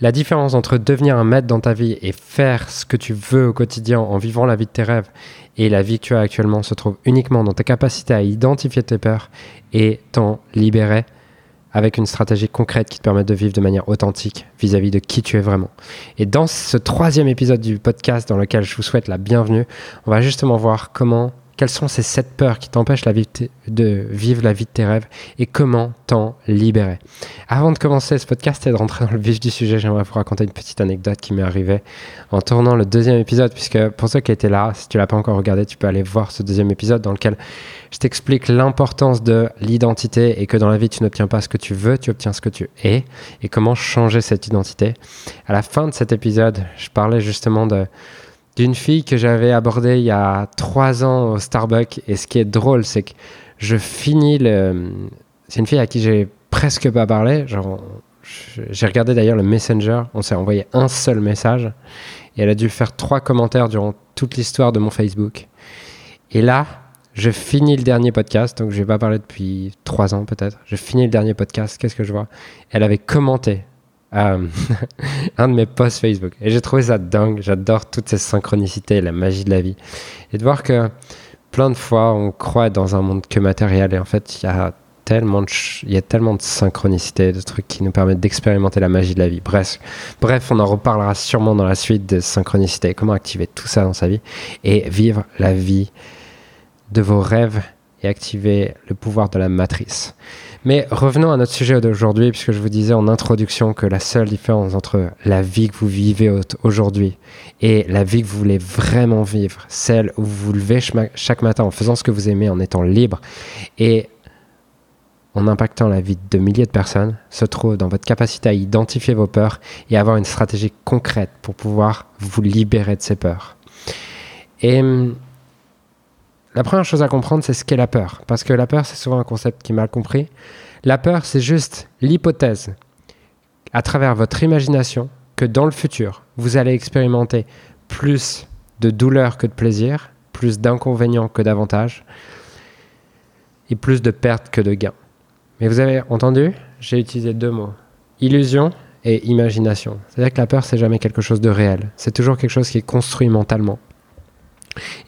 La différence entre devenir un maître dans ta vie et faire ce que tu veux au quotidien en vivant la vie de tes rêves et la vie que tu as actuellement se trouve uniquement dans ta capacité à identifier tes peurs et t'en libérer avec une stratégie concrète qui te permet de vivre de manière authentique vis-à-vis de qui tu es vraiment. Et dans ce troisième épisode du podcast dans lequel je vous souhaite la bienvenue, on va justement voir comment quelles sont ces sept peurs qui t'empêchent de vivre la vie de tes rêves et comment t'en libérer? Avant de commencer ce podcast et de rentrer dans le vif du sujet, j'aimerais vous raconter une petite anecdote qui m'est arrivée en tournant le deuxième épisode, puisque pour ceux qui étaient là, si tu l'as pas encore regardé, tu peux aller voir ce deuxième épisode dans lequel je t'explique l'importance de l'identité et que dans la vie, tu n'obtiens pas ce que tu veux, tu obtiens ce que tu es et comment changer cette identité. À la fin de cet épisode, je parlais justement de d'une fille que j'avais abordée il y a trois ans au Starbucks. Et ce qui est drôle, c'est que je finis le. C'est une fille à qui j'ai presque pas parlé. J'ai regardé d'ailleurs le Messenger. On s'est envoyé un seul message. Et elle a dû faire trois commentaires durant toute l'histoire de mon Facebook. Et là, je finis le dernier podcast. Donc, je vais pas parlé depuis trois ans peut-être. Je finis le dernier podcast. Qu'est-ce que je vois? Elle avait commenté euh, un de mes posts Facebook. Et j'ai trouvé ça dingue. J'adore toutes ces synchronicités, la magie de la vie. Et de voir que plein de fois, on croit dans un monde que matériel. Et en fait, il y a tellement de, il y a tellement de synchronicités, de trucs qui nous permettent d'expérimenter la magie de la vie. Bref, bref, on en reparlera sûrement dans la suite de synchronicité, comment activer tout ça dans sa vie et vivre la vie de vos rêves et activer le pouvoir de la matrice. Mais revenons à notre sujet d'aujourd'hui, puisque je vous disais en introduction que la seule différence entre la vie que vous vivez aujourd'hui et la vie que vous voulez vraiment vivre, celle où vous vous levez chaque matin en faisant ce que vous aimez, en étant libre et en impactant la vie de milliers de personnes, se trouve dans votre capacité à identifier vos peurs et avoir une stratégie concrète pour pouvoir vous libérer de ces peurs. Hum, la première chose à comprendre, c'est ce qu'est la peur. Parce que la peur, c'est souvent un concept qui est mal compris. La peur, c'est juste l'hypothèse, à travers votre imagination, que dans le futur, vous allez expérimenter plus de douleur que de plaisir, plus d'inconvénients que d'avantages, et plus de pertes que de gains. Mais vous avez entendu? J'ai utilisé deux mots. Illusion et imagination. C'est-à-dire que la peur, c'est jamais quelque chose de réel. C'est toujours quelque chose qui est construit mentalement.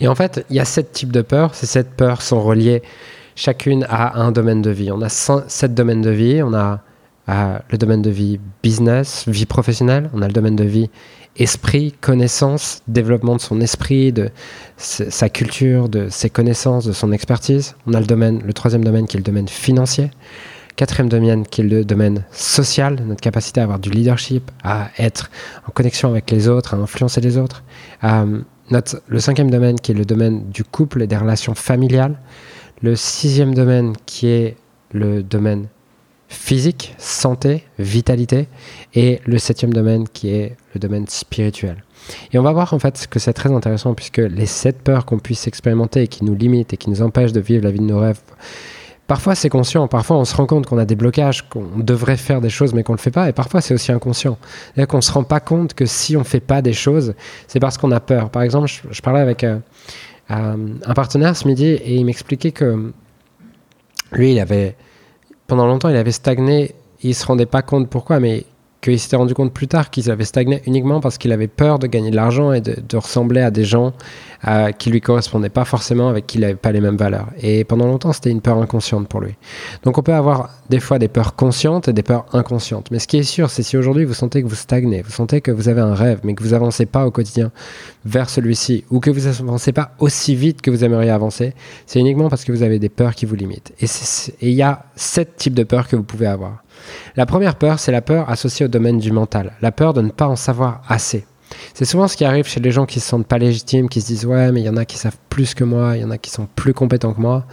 Et en fait, il y a sept types de peurs. Ces sept peurs sont reliées chacune à un domaine de vie. On a sept domaines de vie. On a euh, le domaine de vie business, vie professionnelle. On a le domaine de vie esprit, connaissance, développement de son esprit, de sa culture, de ses connaissances, de son expertise. On a le domaine, le troisième domaine qui est le domaine financier. Quatrième domaine qui est le domaine social, notre capacité à avoir du leadership, à être en connexion avec les autres, à influencer les autres. Euh, le cinquième domaine qui est le domaine du couple et des relations familiales. Le sixième domaine qui est le domaine physique, santé, vitalité. Et le septième domaine qui est le domaine spirituel. Et on va voir en fait que c'est très intéressant puisque les sept peurs qu'on puisse expérimenter et qui nous limitent et qui nous empêchent de vivre la vie de nos rêves Parfois c'est conscient, parfois on se rend compte qu'on a des blocages, qu'on devrait faire des choses mais qu'on ne le fait pas, et parfois c'est aussi inconscient. C'est-à-dire qu'on ne se rend pas compte que si on ne fait pas des choses, c'est parce qu'on a peur. Par exemple, je, parlais avec euh, euh, un partenaire ce midi et il m'expliquait que lui, il avait, pendant longtemps, il avait stagné, il ne se rendait pas compte pourquoi, mais qu'il s'était rendu compte plus tard qu'il avait stagné uniquement parce qu'il avait peur de gagner de l'argent et de, ressembler à des gens euh, qui lui correspondaient pas forcément, avec qui il n'avait pas les mêmes valeurs. Et pendant longtemps, c'était une peur inconsciente pour lui. Donc on peut avoir des fois des peurs conscientes et des peurs inconscientes. Mais ce qui est sûr, c'est si aujourd'hui vous sentez que vous stagnez, vous sentez que vous avez un rêve, mais que vous avancez pas au quotidien vers celui-ci, ou que vous avancez pas aussi vite que vous aimeriez avancer, c'est uniquement parce que vous avez des peurs qui vous limitent. Et il y a sept types de peurs que vous pouvez avoir. La première peur, c'est la peur associée au domaine du mental, la peur de ne pas en savoir assez. C'est souvent ce qui arrive chez les gens qui se sentent pas légitimes, qui se disent ouais mais il y en a qui savent plus que moi, il y en a qui sont plus compétents que moi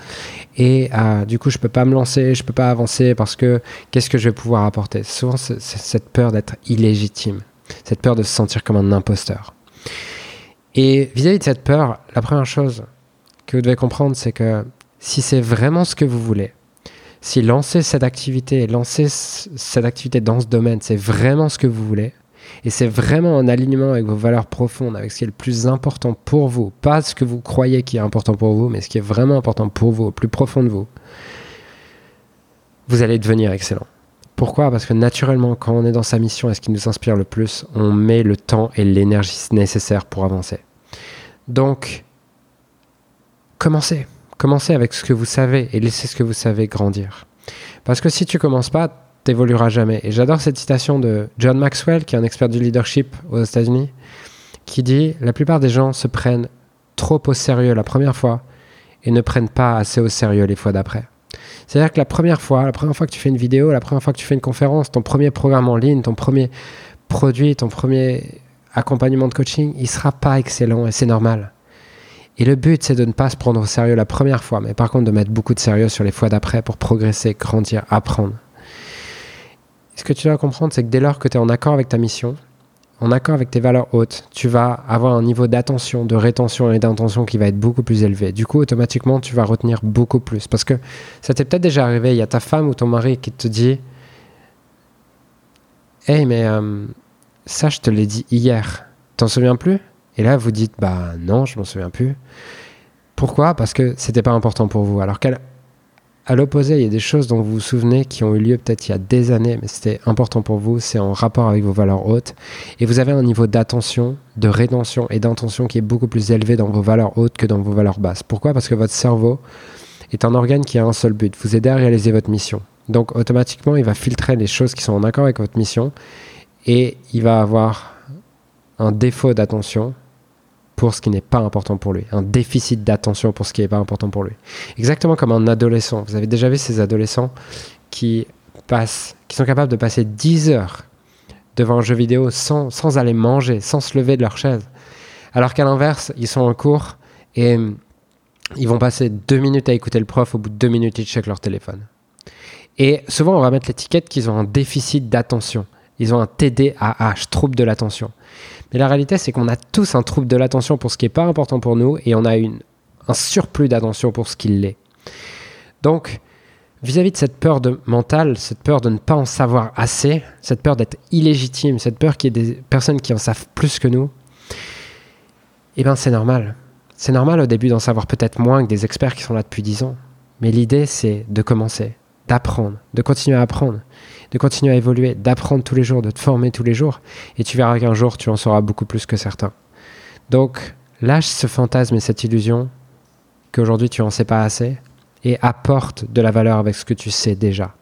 et euh, du coup je peux pas me lancer, je peux pas avancer parce que qu'est-ce que je vais pouvoir apporter? Souvent c'est cette peur d'être illégitime, cette peur de se sentir comme un imposteur. Et vis à -vis de cette peur, la première chose que vous devez comprendre c'est que si c'est vraiment ce que vous voulez, si lancer cette activité, lancer cette activité dans ce domaine, c'est vraiment ce que vous voulez, et c'est vraiment en alignement avec vos valeurs profondes, avec ce qui est le plus important pour vous, pas ce que vous croyez qui est important pour vous, mais ce qui est vraiment important pour vous, au plus profond de vous, vous allez devenir excellent. Pourquoi? Parce que naturellement, quand on est dans sa mission et ce qui nous inspire le plus, on met le temps et l'énergie nécessaire pour avancer. Donc, commencez. Commencez avec ce que vous savez et laissez ce que vous savez grandir. Parce que si tu commences pas, t'évolueras jamais. Et j'adore cette citation de John Maxwell, qui est un expert du leadership aux États-Unis, qui dit La plupart des gens se prennent trop au sérieux la première fois et ne prennent pas assez au sérieux les fois d'après. C'est-à-dire que la première fois, la première fois que tu fais une vidéo, la première fois que tu fais une conférence, ton premier programme en ligne, ton premier produit, ton premier accompagnement de coaching, il sera pas excellent et c'est normal. Et le but, c'est de ne pas se prendre au sérieux la première fois, mais par contre de mettre beaucoup de sérieux sur les fois d'après pour progresser, grandir, apprendre. ce que tu dois comprendre, c'est que dès lors que tu es en accord avec ta mission, en accord avec tes valeurs hautes, tu vas avoir un niveau d'attention, de rétention et d'intention qui va être beaucoup plus élevé. Du coup, automatiquement, tu vas retenir beaucoup plus. Parce que ça t'est peut-être déjà arrivé, il y a ta femme ou ton mari qui te dit Hey, mais euh, ça, je te l'ai dit hier. T'en souviens plus? Et là, vous dites Bah non, je m'en souviens plus. Pourquoi? Parce que c'était pas important pour vous. Alors qu'elle à l'opposé, il y a des choses dont vous vous souvenez qui ont eu lieu peut-être il y a des années, mais c'était important pour vous, c'est en rapport avec vos valeurs hautes. Et vous avez un niveau d'attention, de rétention et d'intention qui est beaucoup plus élevé dans vos valeurs hautes que dans vos valeurs basses. Pourquoi? Parce que votre cerveau est un organe qui a un seul but, vous aider à réaliser votre mission. Donc automatiquement, il va filtrer les choses qui sont en accord avec votre mission et il va avoir un défaut d'attention pour ce qui n'est pas important pour lui, un déficit d'attention pour ce qui n'est pas important pour lui. Exactement comme un adolescent. Vous avez déjà vu ces adolescents qui passent, qui sont capables de passer 10 heures devant un jeu vidéo sans, sans aller manger, sans se lever de leur chaise. Alors qu'à l'inverse, ils sont en cours et ils vont passer deux minutes à écouter le prof, au bout de deux minutes, ils checkent leur téléphone. Et souvent, on va mettre l'étiquette qu'ils ont un déficit d'attention. Ils ont un TDAH, trouble de l'attention. Mais la réalité, c'est qu'on a tous un trouble de l'attention pour ce qui n'est pas important pour nous et on a une, un surplus d'attention pour ce qui l'est. Donc, vis-à-vis de cette peur de mentale, cette peur de ne pas en savoir assez, cette peur d'être illégitime, cette peur qu'il y ait des personnes qui en savent plus que nous, eh bien c'est normal. C'est normal au début d'en savoir peut-être moins que des experts qui sont là depuis 10 ans. Mais l'idée, c'est de commencer, d'apprendre, de continuer à apprendre de continuer à évoluer, d'apprendre tous les jours, de te former tous les jours, et tu verras qu'un jour tu en sauras beaucoup plus que certains. Donc, lâche ce fantasme et cette illusion qu'aujourd'hui tu en sais pas assez, et apporte de la valeur avec ce que tu sais déjà.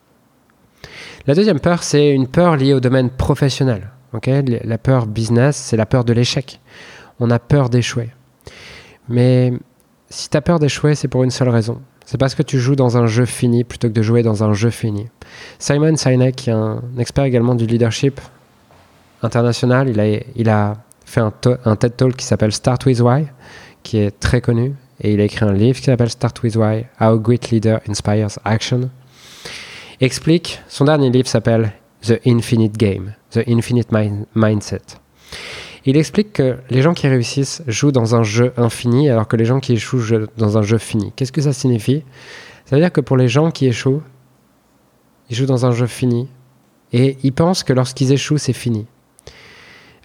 La deuxième peur, c'est une peur liée au domaine professionnel. la peur business, c'est la peur de l'échec. On a peur d'échouer. Mais si tu as peur d'échouer, c'est pour une seule raison. C'est parce que tu joues dans un jeu fini plutôt que de jouer dans un jeu fini. Simon Sinek, qui un expert également du leadership international, il a, fait un, TED Talk qui s'appelle Start With Why, qui est très connu. Et il a écrit un livre qui s'appelle Start With Why, How Great Leader Inspires Action. explique, son dernier livre s'appelle The Infinite Game, The Infinite Mindset. Il explique que les gens qui réussissent jouent dans un jeu infini alors que les gens qui échouent jouent dans un jeu fini. Qu'est-ce que ça signifie? Ça veut dire que pour les gens qui échouent, ils jouent dans un jeu fini et ils pensent que lorsqu'ils échouent, c'est fini.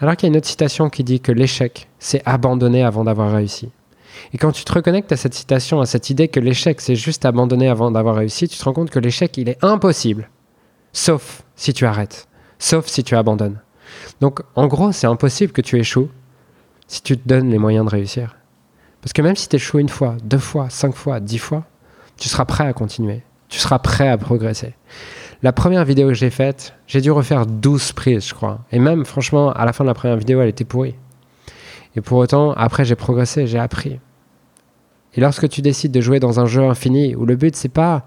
Alors qu'il y a une autre citation qui dit que l'échec, c'est abandonner avant d'avoir réussi. Et quand tu te reconnectes à cette citation, à cette idée que l'échec, c'est juste abandonner avant d'avoir réussi, tu te rends compte que l'échec, il est impossible. Sauf si tu arrêtes. Sauf si tu abandonnes. Donc, en gros, c'est impossible que tu échoues si tu te donnes les moyens de réussir. Parce que même si tu échoues une fois, deux fois, cinq fois, dix fois, tu seras prêt à continuer. Tu seras prêt à progresser. La première vidéo que j'ai faite, j'ai dû refaire 12 prises, je crois. Et même, franchement, à la fin de la première vidéo, elle était pourrie. Et pour autant, après, j'ai progressé, j'ai appris. Et lorsque tu décides de jouer dans un jeu infini, où le but, c'est pas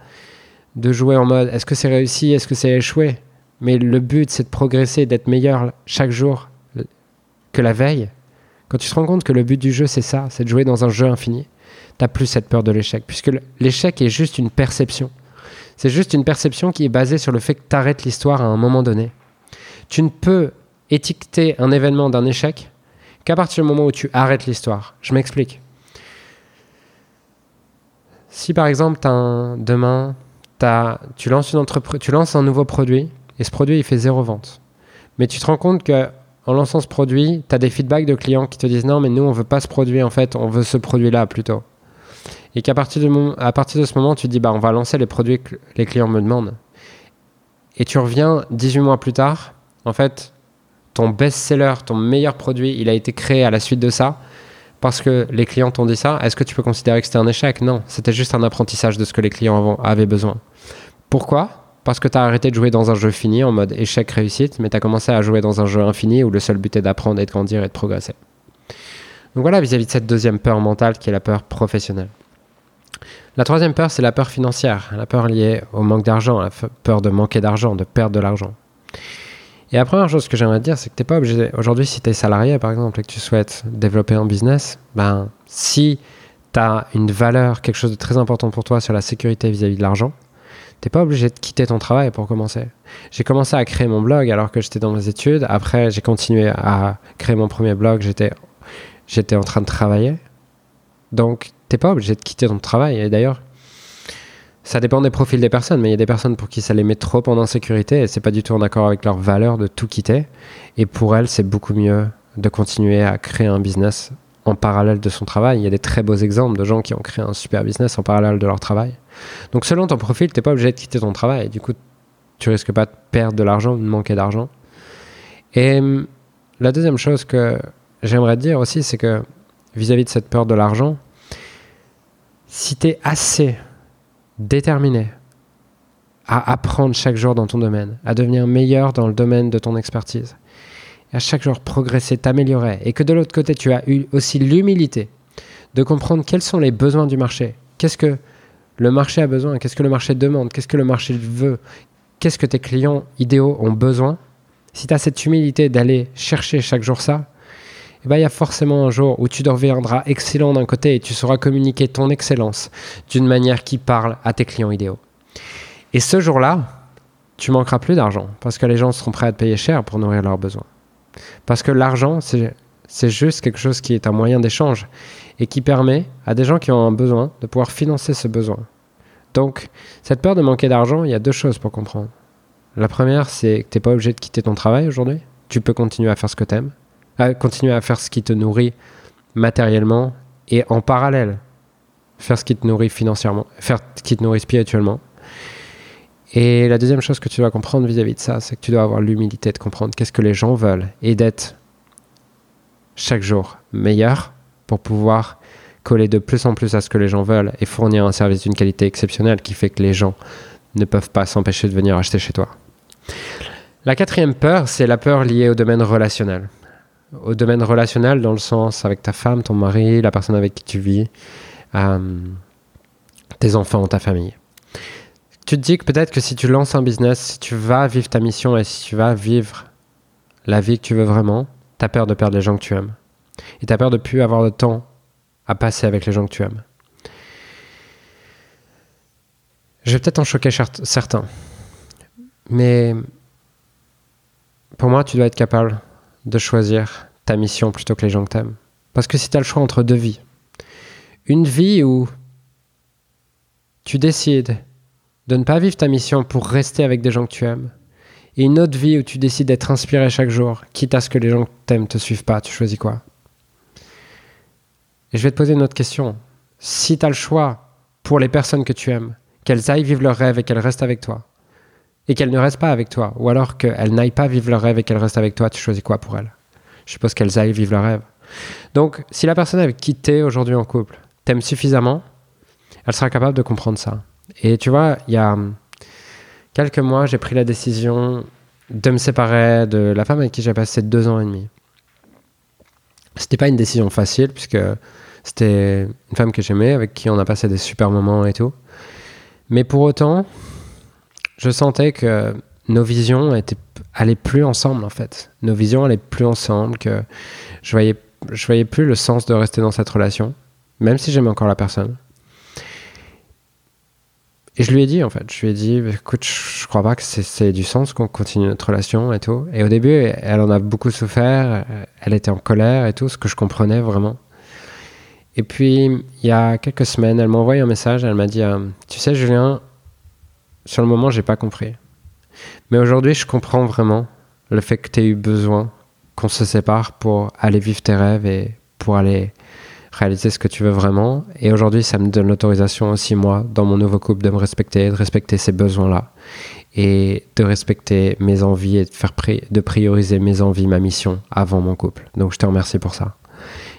de jouer en mode est-ce que c'est réussi, est-ce que c'est échoué, mais le but, c'est de progresser, d'être meilleur chaque jour que la veille. Quand tu te rends compte que le but du jeu, c'est ça, c'est de jouer dans un jeu infini, t'as plus cette peur de l'échec, puisque l'échec est juste une perception. C'est juste une perception qui est basée sur le fait que tu arrêtes l'histoire à un moment donné. Tu ne peux étiqueter un événement d'un échec qu'à partir du moment où tu arrêtes l'histoire. Je m'explique. Si par exemple, demain, tu lances un nouveau produit et ce produit, il fait zéro vente. Mais tu te rends compte que en lançant ce produit, tu as des feedbacks de clients qui te disent non, mais nous, on veut pas ce produit, en fait, on veut ce produit-là plutôt. Et qu'à partir, de, partir de ce moment, tu te dis, bah, on va lancer les produits que les clients me demandent. et tu reviens 18 mois plus tard, en fait, ton best-seller, ton meilleur produit, il a été créé à la suite de ça parce que les clients t'ont dit ça. Est-ce que tu peux considérer que c'était un échec? Non, c'était juste un apprentissage de ce que les clients avaient besoin. Pourquoi? Parce que tu as arrêté de jouer dans un jeu fini en mode échec-réussite, mais tu as commencé à jouer dans un jeu infini où le seul but est d'apprendre et de grandir et de progresser. Donc voilà vis-à-vis de cette deuxième peur mentale qui est la peur professionnelle. La troisième peur, c'est la peur financière, la peur liée au manque d'argent, la peur de manquer d'argent, de perdre de l'argent. Et la première chose que j'aimerais dire, c'est que tu n'es pas obligé, aujourd'hui, si tu es salarié par exemple et que tu souhaites développer un business, ben, si tu as une valeur, quelque chose de très important pour toi sur la sécurité vis-à-vis de l'argent, tu n'es pas obligé de quitter ton travail pour commencer. J'ai commencé à créer mon blog alors que j'étais dans mes études. Après, j'ai continué à créer mon premier blog. J'étais, j'étais en train de travailler. Donc, t'es pas obligé de quitter ton travail. Et d'ailleurs, ça dépend des profils des personnes, mais il y a des personnes pour qui ça les met trop en insécurité et c'est pas du tout en accord avec leur valeur de tout quitter. Et pour elles, c'est beaucoup mieux de continuer à créer un business en parallèle de son travail. Il y a des très beaux exemples de gens qui ont créé un super business en parallèle de leur travail. Donc selon ton profil, t'es pas obligé de quitter ton travail. Du coup, tu risques pas de perdre de l'argent, de manquer d'argent. Et hum, la deuxième chose que j'aimerais dire aussi, c'est que vis-à-vis -vis de cette peur de l'argent, si tu es assez déterminé à apprendre chaque jour dans ton domaine, à devenir meilleur dans le domaine de ton expertise, à chaque jour progresser, t'améliorer, et que de l'autre côté, tu as eu aussi l'humilité de comprendre quels sont les besoins du marché, qu'est-ce que le marché a besoin, qu'est-ce que le marché demande, qu'est-ce que le marché veut, qu'est-ce que tes clients idéaux ont besoin, si tu as cette humilité d'aller chercher chaque jour ça, eh ben, il y a forcément un jour où tu deviendras excellent d'un côté et tu sauras communiquer ton excellence d'une manière qui parle à tes clients idéaux. Et ce jour-là, tu manqueras plus d'argent parce que les gens seront prêts à te payer cher pour nourrir leurs besoins. Parce que l'argent, c'est juste quelque chose qui est un moyen d'échange et qui permet à des gens qui ont un besoin de pouvoir financer ce besoin. Donc, cette peur de manquer d'argent, il y a deux choses pour comprendre. La première, c'est que tu n'es pas obligé de quitter ton travail aujourd'hui. Tu peux continuer à faire ce que tu aimes à continuer à faire ce qui te nourrit matériellement et en parallèle faire ce qui te nourrit financièrement, faire ce qui te nourrit spirituellement. Et la deuxième chose que tu dois comprendre vis-à-vis de ça, c'est que tu dois avoir l'humilité de comprendre qu'est-ce que les gens veulent et d'être chaque jour meilleur pour pouvoir coller de plus en plus à ce que les gens veulent et fournir un service d'une qualité exceptionnelle qui fait que les gens ne peuvent pas s'empêcher de venir acheter chez toi. La quatrième peur, c'est la peur liée au domaine relationnel au domaine relationnel, dans le sens avec ta femme, ton mari, la personne avec qui tu vis, euh, tes enfants, ta famille. Tu te dis que peut-être que si tu lances un business, si tu vas vivre ta mission et si tu vas vivre la vie que tu veux vraiment, tu as peur de perdre les gens que tu aimes. Et tu as peur de plus avoir de temps à passer avec les gens que tu aimes. Je vais peut-être en choquer certains. Mais pour moi, tu dois être capable de choisir ta mission plutôt que les gens que t'aimes. Parce que si tu as le choix entre deux vies, une vie où tu décides de ne pas vivre ta mission pour rester avec des gens que tu aimes, et une autre vie où tu décides d'être inspiré chaque jour, quitte à ce que les gens que t'aimes te suivent pas, tu choisis quoi? Et je vais te poser une autre question. Si tu as le choix pour les personnes que tu aimes, qu'elles aillent vivre leurs rêves et qu'elles restent avec toi, et qu'elles ne restent pas avec toi, ou alors qu'elles n'aillent pas vivre leur rêve et qu'elles restent avec toi, tu choisis quoi pour elles? Je suppose qu'elles aillent vivre leur rêve. Donc, si la personne avec qui tu es aujourd'hui en couple t'aime suffisamment, elle sera capable de comprendre ça. Et tu vois, il y a quelques mois, j'ai pris la décision de me séparer de la femme avec qui j'ai passé deux ans et demi. C'était pas une décision facile, puisque c'était une femme que j'aimais, avec qui on a passé des super moments et tout. Mais pour autant, je sentais que nos visions étaient, allaient plus ensemble en fait. Nos visions allaient plus ensemble, que je voyais, voyais plus le sens de rester dans cette relation, même si j'aimais encore la personne. Et je lui ai dit en fait, je lui ai dit, écoute, je crois pas que c'est du sens qu'on continue notre relation et tout. Et au début, elle en a beaucoup souffert, elle était en colère et tout, ce que je comprenais vraiment. Et puis, il y a quelques semaines, elle m'a envoyé un message, elle m'a dit, euh, tu sais Julien, sur le moment, j'ai pas compris. Mais aujourd'hui, je comprends vraiment le fait que tu aies eu besoin qu'on se sépare pour aller vivre tes rêves et pour aller réaliser ce que tu veux vraiment. Et aujourd'hui, ça me donne l'autorisation aussi, moi, dans mon nouveau couple, de me respecter, de respecter ces besoins-là. et de respecter mes envies et de, faire de prioriser mes envies, ma mission avant mon couple. Donc je te remercie pour ça.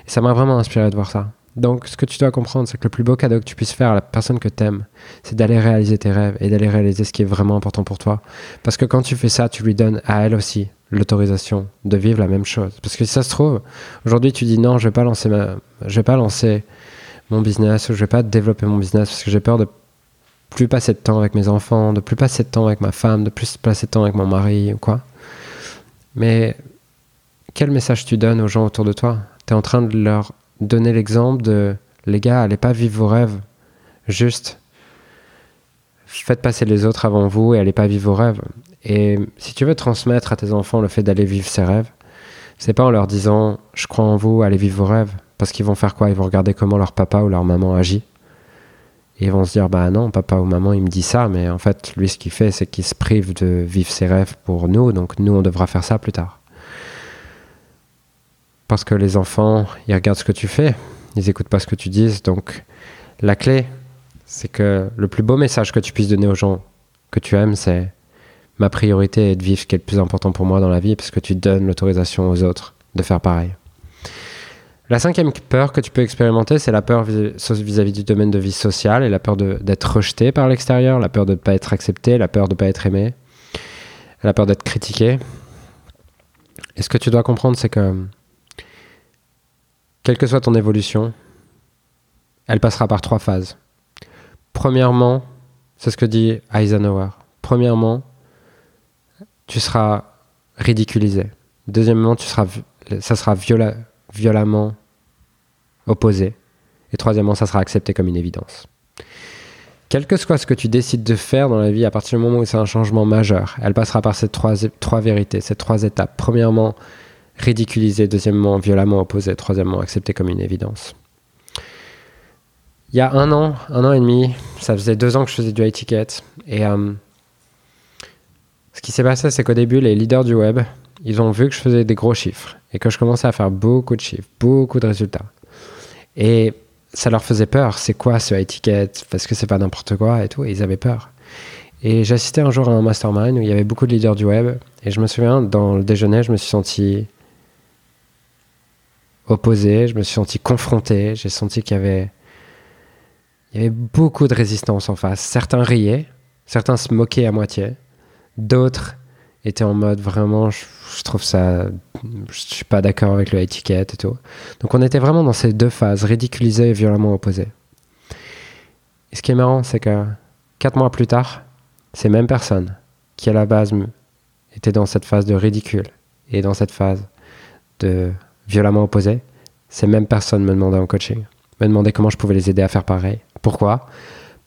Ça m'a vraiment inspiré de voir ça. Donc ce que tu dois comprendre, c'est que le plus beau cadeau que tu puisses faire à la personne que tu aimes, c'est d'aller réaliser tes rêves et d'aller réaliser ce qui est vraiment important pour toi. Parce que quand tu fais ça, tu lui donnes à elle aussi l'autorisation de vivre la même chose. Parce que si ça se trouve, aujourd'hui tu dis non, je vais pas lancer vais pas lancer mon business ou je vais pas développer mon business parce que j'ai peur de plus passer de temps avec mes enfants, de plus passer de temps avec ma femme, de plus passer de temps avec mon mari ou quoi. Mais quel message tu donnes aux gens autour de toi? Tu es en train de leur donner l'exemple de les gars, allez pas vivre vos rêves, juste faites passer les autres avant vous et allez pas vivre vos rêves. Et si tu veux transmettre à tes enfants le fait d'aller vivre ses rêves, c'est pas en leur disant je crois en vous, allez vivre vos rêves, parce qu'ils vont faire quoi? Ils vont regarder comment leur papa ou leur maman agit. Et ils vont se dire bah non, papa ou maman il me dit ça, mais en fait lui ce qu'il fait c'est qu'il se prive de vivre ses rêves pour nous, donc nous on devra faire ça plus tard. Parce que les enfants, ils regardent ce que tu fais, ils écoutent pas ce que tu dis, donc la clé c'est que le plus beau message que tu puisses donner aux gens que tu aimes, c'est ma priorité est de vivre ce qui est le plus important pour moi dans la vie, parce que tu donnes l'autorisation aux autres de faire pareil. La cinquième peur que tu peux expérimenter, c'est la peur vis-à-vis du domaine de vie sociale et la peur d'être rejeté par l'extérieur, la peur de ne pas être accepté, la peur de ne pas être aimé, la peur d'être critiqué. Et ce que tu dois comprendre, c'est que quelle que soit ton évolution, elle passera par trois phases. Premièrement, c'est ce que dit Eisenhower. Premièrement, tu seras ridiculisé. Deuxièmement, tu seras, ça sera violemment opposé. Et troisièmement, ça sera accepté comme une évidence. Quel que soit ce que tu décides de faire dans la vie, à partir du moment où c'est un changement majeur, elle passera par ces trois, vérités, ces trois étapes. Premièrement, ridiculisé. Deuxièmement, violemment opposé. Troisièmement, accepté comme une évidence. Il y a un an, un an et demi, ça faisait deux ans que je faisais du high ticket. Et euh, ce qui s'est passé, c'est qu'au début, les leaders du web, ils ont vu que je faisais des gros chiffres et que je commençais à faire beaucoup de chiffres, beaucoup de résultats. Et ça leur faisait peur. C'est quoi ce high ticket? Parce que c'est pas n'importe quoi et tout. Et ils avaient peur. Et j'assistais un jour à un mastermind où il y avait beaucoup de leaders du web. Et je me souviens, dans le déjeuner, je me suis senti opposé, je me suis senti confronté. J'ai senti qu'il y avait y avait beaucoup de résistance en face. Certains riaient, certains se moquaient à moitié, d'autres étaient en mode vraiment, je, trouve ça, je suis pas d'accord avec le étiquette et tout. Donc on était vraiment dans ces deux phases, ridiculisées et violemment opposées. Et ce qui est marrant, c'est que quatre mois plus tard, ces mêmes personnes qui à la base étaient dans cette phase de ridicule et dans cette phase de violemment opposée, ces mêmes personnes me demandaient en coaching, me demandaient comment je pouvais les aider à faire pareil. Pourquoi?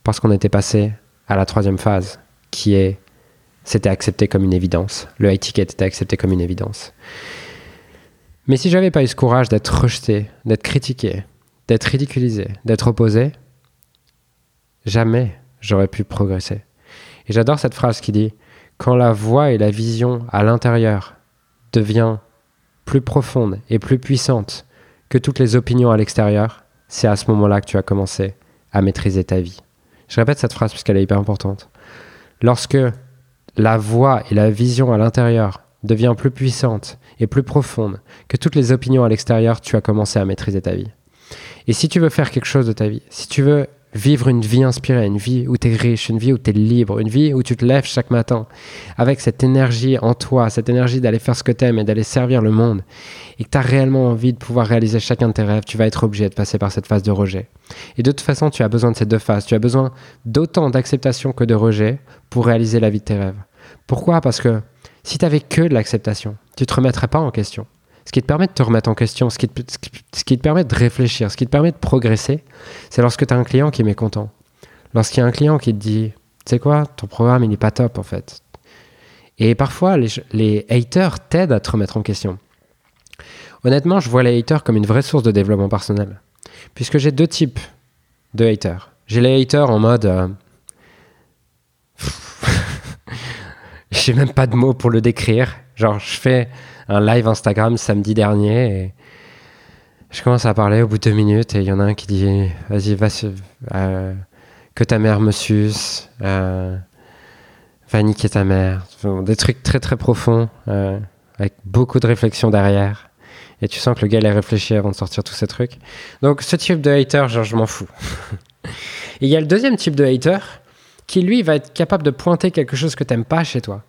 Parce qu'on était passé à la troisième phase, qui est c'était accepté comme une évidence. Le high ticket était accepté comme une évidence. Mais si j'avais pas eu ce courage d'être rejeté, d'être critiqué, d'être ridiculisé, d'être opposé, jamais j'aurais pu progresser. Et j'adore cette phrase qui dit Quand la voix et la vision à l'intérieur devient plus profonde et plus puissante que toutes les opinions à l'extérieur, c'est à ce moment-là que tu as commencé à maîtriser ta vie. Je répète cette phrase parce qu'elle est hyper importante. Lorsque la voix et la vision à l'intérieur devient plus puissante et plus profonde que toutes les opinions à l'extérieur, tu as commencé à maîtriser ta vie. Et si tu veux faire quelque chose de ta vie, si tu veux vivre une vie inspirée, une vie où tu es riche, une vie où tu es libre, une vie où tu te lèves chaque matin avec cette énergie en toi, cette énergie d'aller faire ce que tu aimes et d'aller servir le monde, et que tu as réellement envie de pouvoir réaliser chacun de tes rêves, tu vas être obligé de passer par cette phase de rejet. Et de toute façon, tu as besoin de ces deux phases. Tu as besoin d'autant d'acceptation que de rejet pour réaliser la vie de tes rêves. Pourquoi? Parce que si tu que de l'acceptation, tu te remettrais pas en question. Ce qui te permet de te remettre en question, ce qui te, permet de réfléchir, ce qui te permet de progresser, c'est lorsque tu as un client qui est mécontent. Lorsqu'il y a un client qui te dit, tu sais quoi, ton programme, il n'est pas top en fait. Et parfois, les, les haters t'aident à te remettre en question. Honnêtement, je vois les haters comme une vraie source de développement personnel. Puisque j'ai deux types de haters. J'ai les haters en mode... Euh, j'ai même pas de mots pour le décrire. Genre, je fais un live Instagram samedi dernier et je commence à parler au bout de deux minutes et il y en a un qui dit Vas-y, va, euh, que ta mère me suce, euh, va niquer ta mère. Des trucs très très profonds, euh, avec beaucoup de réflexion derrière. Et tu sens que le gars, il a réfléchi avant de sortir tous ces trucs. Donc, ce type de hater, genre, je m'en fous. Et il y a le deuxième type de hater qui, lui, va être capable de pointer quelque chose que t'aimes pas chez toi.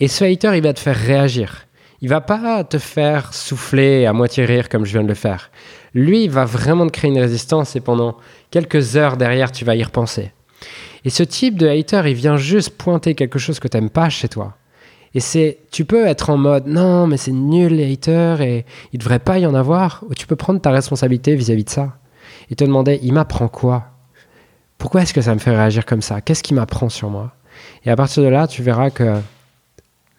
Et ce hater, il va te faire réagir. Il va pas te faire souffler à moitié rire comme je viens de le faire. Lui, il va vraiment te créer une résistance et pendant quelques heures derrière, tu vas y repenser. Et ce type de hater, il vient juste pointer quelque chose que t'aimes pas chez toi. Et c'est, tu peux être en mode non, mais c'est nul les haters et il devrait pas y en avoir. Ou tu peux prendre ta responsabilité vis-à-vis de ça et te demander il m'apprend quoi? Pourquoi est-ce que ça me fait réagir comme ça? Qu'est-ce qui m'apprend sur moi? Et à partir de là, tu verras que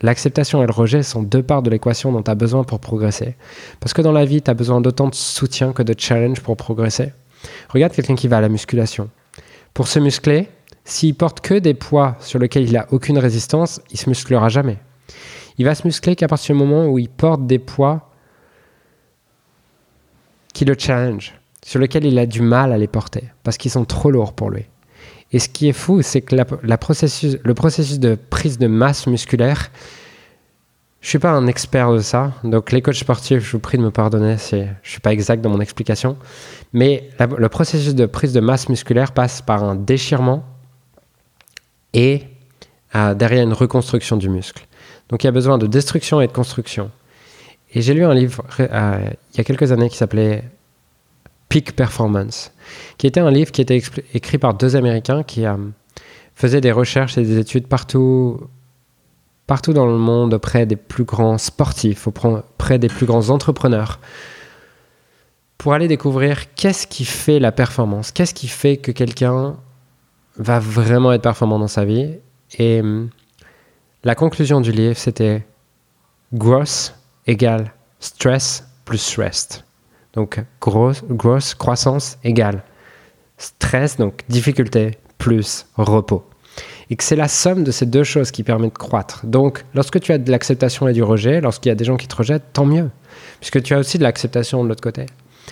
l'acceptation et le rejet sont deux parts de l'équation dont tu as besoin pour progresser. Parce que dans la vie, tu as besoin d'autant de soutien que de challenge pour progresser. Regarde quelqu'un qui va à la musculation. Pour se muscler, s'il porte que des poids sur lesquels il n'a aucune résistance, il se musclera jamais. Il va se muscler qu'à partir du moment où il porte des poids qui le challenge, sur lesquels il a du mal à les porter, parce qu'ils sont trop lourds pour lui. Et ce qui est fou, c'est que processus, le processus de prise de masse musculaire, je suis pas un expert de ça, donc les coachs sportifs, je vous prie de me pardonner, c'est, je suis pas exact dans mon explication, mais le processus de prise de masse musculaire passe par un déchirement et euh, derrière une reconstruction du muscle. Donc il y a besoin de destruction et de construction. Et j'ai lu un livre euh, il y a quelques années qui s'appelait Peak Performance, qui était un livre qui était écrit par deux Américains qui euh, faisaient des recherches et des études partout, partout dans le monde auprès des plus grands sportifs, auprès des plus grands entrepreneurs, pour aller découvrir qu'est-ce qui fait la performance, qu'est-ce qui fait que quelqu'un va vraiment être performant dans sa vie. Et hum, la conclusion du livre, c'était gross égale stress plus rest. Donc grosse, croissance égale stress, donc difficulté plus repos. Et que c'est la somme de ces deux choses qui permet de croître. Donc lorsque tu as de l'acceptation et du rejet, lorsqu'il y a des gens qui te rejettent, tant mieux. Puisque tu as aussi de l'acceptation de l'autre côté.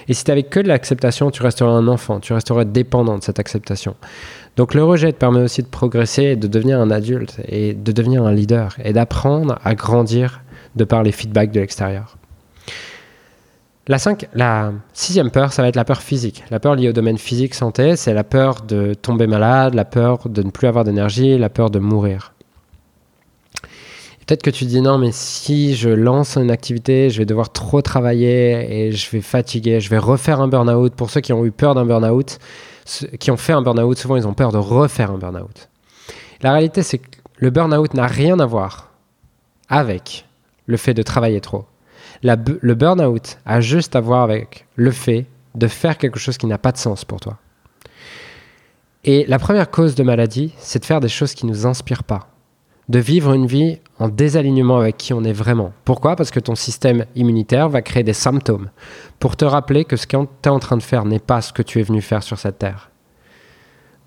Et si tu n'avais que de l'acceptation, tu resterais un enfant, tu resterais dépendant de cette acceptation. Donc le rejet te permet aussi de progresser, de devenir un adulte et de devenir un leader et d'apprendre à grandir de par les feedbacks de l'extérieur. La, la sixième peur, ça va être la peur physique. La peur liée au domaine physique santé, c'est la peur de tomber malade, la peur de ne plus avoir d'énergie, la peur de mourir. Peut-être que tu dis non, mais si je lance une activité, je vais devoir trop travailler et je vais fatiguer, je vais refaire un burn-out. Pour ceux qui ont eu peur d'un burn-out, qui ont fait un burn-out, souvent ils ont peur de refaire un burn-out. La réalité, c'est que le burn-out n'a rien à voir avec le fait de travailler trop. Le burn-out a juste à voir avec le fait de faire quelque chose qui n'a pas de sens pour toi. Et la première cause de maladie, c'est de faire des choses qui ne nous inspirent pas de vivre une vie en désalignement avec qui on est vraiment. Pourquoi? Parce que ton système immunitaire va créer des symptômes pour te rappeler que ce que tu es en train de faire n'est pas ce que tu es venu faire sur cette terre.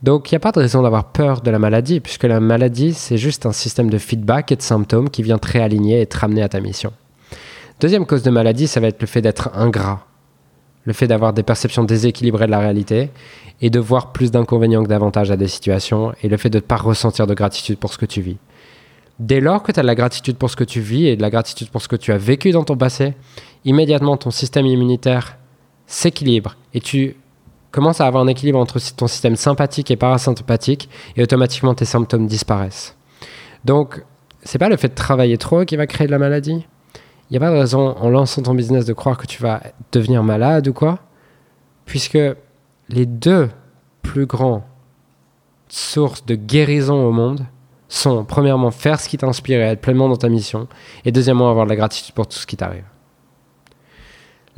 Donc il n'y a pas de raison d'avoir peur de la maladie, puisque la maladie, c'est juste un système de feedback et de symptômes qui vient te réaligner et te ramener à ta mission. Deuxième cause de maladie, ça va être le fait d'être ingrat, le fait d'avoir des perceptions déséquilibrées de la réalité et de voir plus d'inconvénients que d'avantages à des situations, et le fait de ne pas ressentir de gratitude pour ce que tu vis. Dès lors que tu as de la gratitude pour ce que tu vis et de la gratitude pour ce que tu as vécu dans ton passé, immédiatement ton système immunitaire s'équilibre et tu commences à avoir un équilibre entre ton système sympathique et parasympathique et automatiquement tes symptômes disparaissent. Donc, c'est pas le fait de travailler trop qui va créer de la maladie. Il n'y a pas de raison en lançant ton business de croire que tu vas devenir malade ou quoi, puisque les deux plus grandes sources de guérison au monde, sont premièrement faire ce qui t'inspire et être pleinement dans ta mission, et deuxièmement avoir de la gratitude pour tout ce qui t'arrive.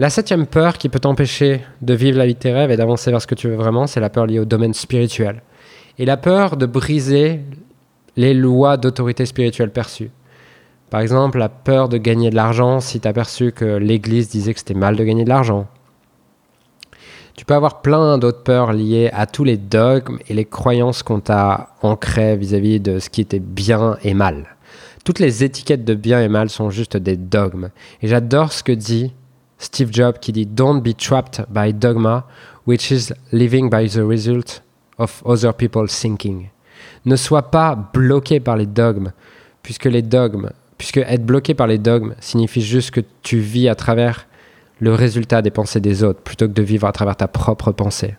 La septième peur qui peut t'empêcher de vivre la vie de tes rêves et d'avancer vers ce que tu veux vraiment, c'est la peur liée au domaine spirituel. Et la peur de briser les lois d'autorité spirituelle perçues. Par exemple, la peur de gagner de l'argent si tu as perçu que l'Église disait que c'était mal de gagner de l'argent. Tu peux avoir plein d'autres peurs liées à tous les dogmes et les croyances qu'on t'a ancrées vis-à-vis de ce qui était bien et mal. Toutes les étiquettes de bien et mal sont juste des dogmes. Et j'adore ce que dit Steve Jobs qui dit Don't be trapped by dogma, which is living by the result of other people's thinking. Ne sois pas bloqué par les dogmes, puisque les dogmes, puisque être bloqué par les dogmes signifie juste que tu vis à travers le résultat des pensées des autres, plutôt que de vivre à travers ta propre pensée.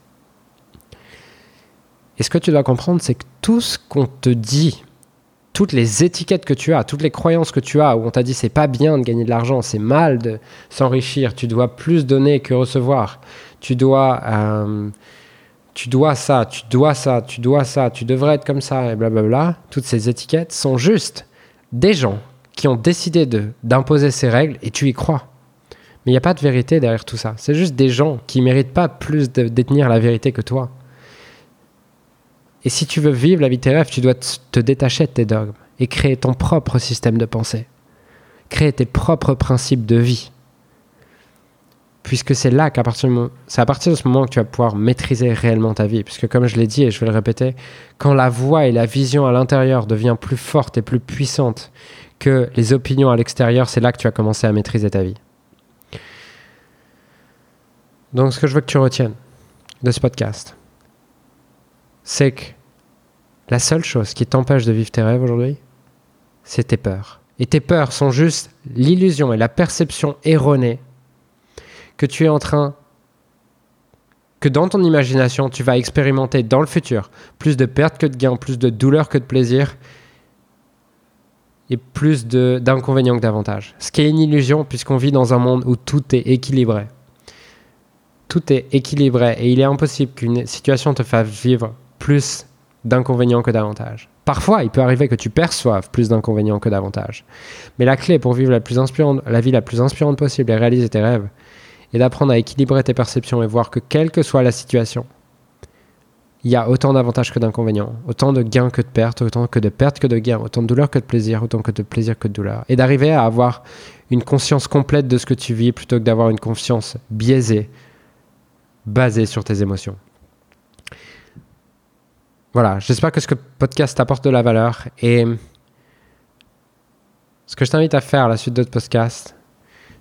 Et ce que tu dois comprendre, c'est que tout ce qu'on te dit, toutes les étiquettes que tu as, toutes les croyances que tu as, où on t'a dit c'est pas bien de gagner de l'argent, c'est mal de s'enrichir, tu dois plus donner que recevoir, tu dois, euh, tu dois ça, tu dois ça, tu dois ça, tu devrais être comme ça, et blablabla, toutes ces étiquettes sont juste des gens qui ont décidé d'imposer ces règles et tu y crois. Mais il n'y a pas de vérité derrière tout ça. C'est juste des gens qui méritent pas plus de détenir la vérité que toi. Et si tu veux vivre la vie de tes rêves, tu dois te détacher de tes dogmes et créer ton propre système de pensée. Créer tes propres principes de vie. Puisque c'est là qu'à partir, de, à partir de ce moment que tu vas pouvoir maîtriser réellement ta vie. Puisque comme je l'ai dit et je vais le répéter, quand la voix et la vision à l'intérieur devient plus forte et plus puissante que les opinions à l'extérieur, c'est là que tu vas commencer à maîtriser ta vie. Donc ce que je veux que tu retiennes de ce podcast, c'est que la seule chose qui t'empêche de vivre tes rêves aujourd'hui, c'est tes peurs. Et tes peurs sont juste l'illusion et la perception erronée que tu es en train, que dans ton imagination, tu vas expérimenter dans le futur plus de pertes que de gains, plus de douleur que de plaisir et plus d'inconvénients que d'avantages. Ce qui est une illusion puisqu'on vit dans un monde où tout est équilibré. Tout est équilibré et il est impossible qu'une situation te fasse vivre plus d'inconvénients que d'avantages. Parfois, il peut arriver que tu perçoives plus d'inconvénients que d'avantages. Mais la clé pour vivre la, plus inspirante, la vie la plus inspirante possible et réaliser tes rêves est d'apprendre à équilibrer tes perceptions et voir que quelle que soit la situation, il y a autant d'avantages que d'inconvénients, autant de gains que de pertes, autant que de pertes que de gains, autant de douleur que de plaisir, autant que de plaisir que de douleur. Et d'arriver à avoir une conscience complète de ce que tu vis plutôt que d'avoir une conscience biaisée, basée sur tes émotions. Voilà, j'espère que ce podcast t'apporte de la valeur. Et ce que je t'invite à faire à la suite d'autres podcasts,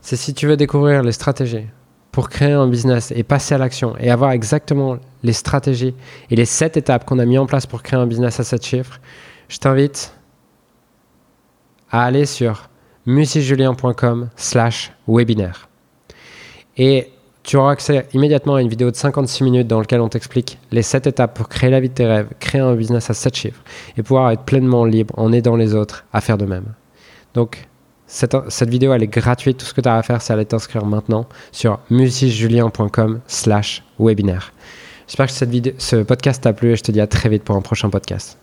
c'est si tu veux découvrir les stratégies pour créer un business et passer à l'action et avoir exactement les stratégies et les sept étapes qu'on a mis en place pour créer un business à 7 chiffres, je t'invite à aller sur musicjulien.com slash webinaire. Et tu auras accès immédiatement à une vidéo de 56 minutes dans laquelle on t'explique les 7 étapes pour créer la vie de tes rêves, créer un business à 7 chiffres et pouvoir être pleinement libre en aidant les autres à faire de même. Donc, cette, vidéo, elle est gratuite. Tout ce que tu as à faire, c'est aller t'inscrire maintenant sur musicjulien.com slash webinaire. J'espère que cette vidéo, ce podcast t'a plu et je te dis à très vite pour un prochain podcast.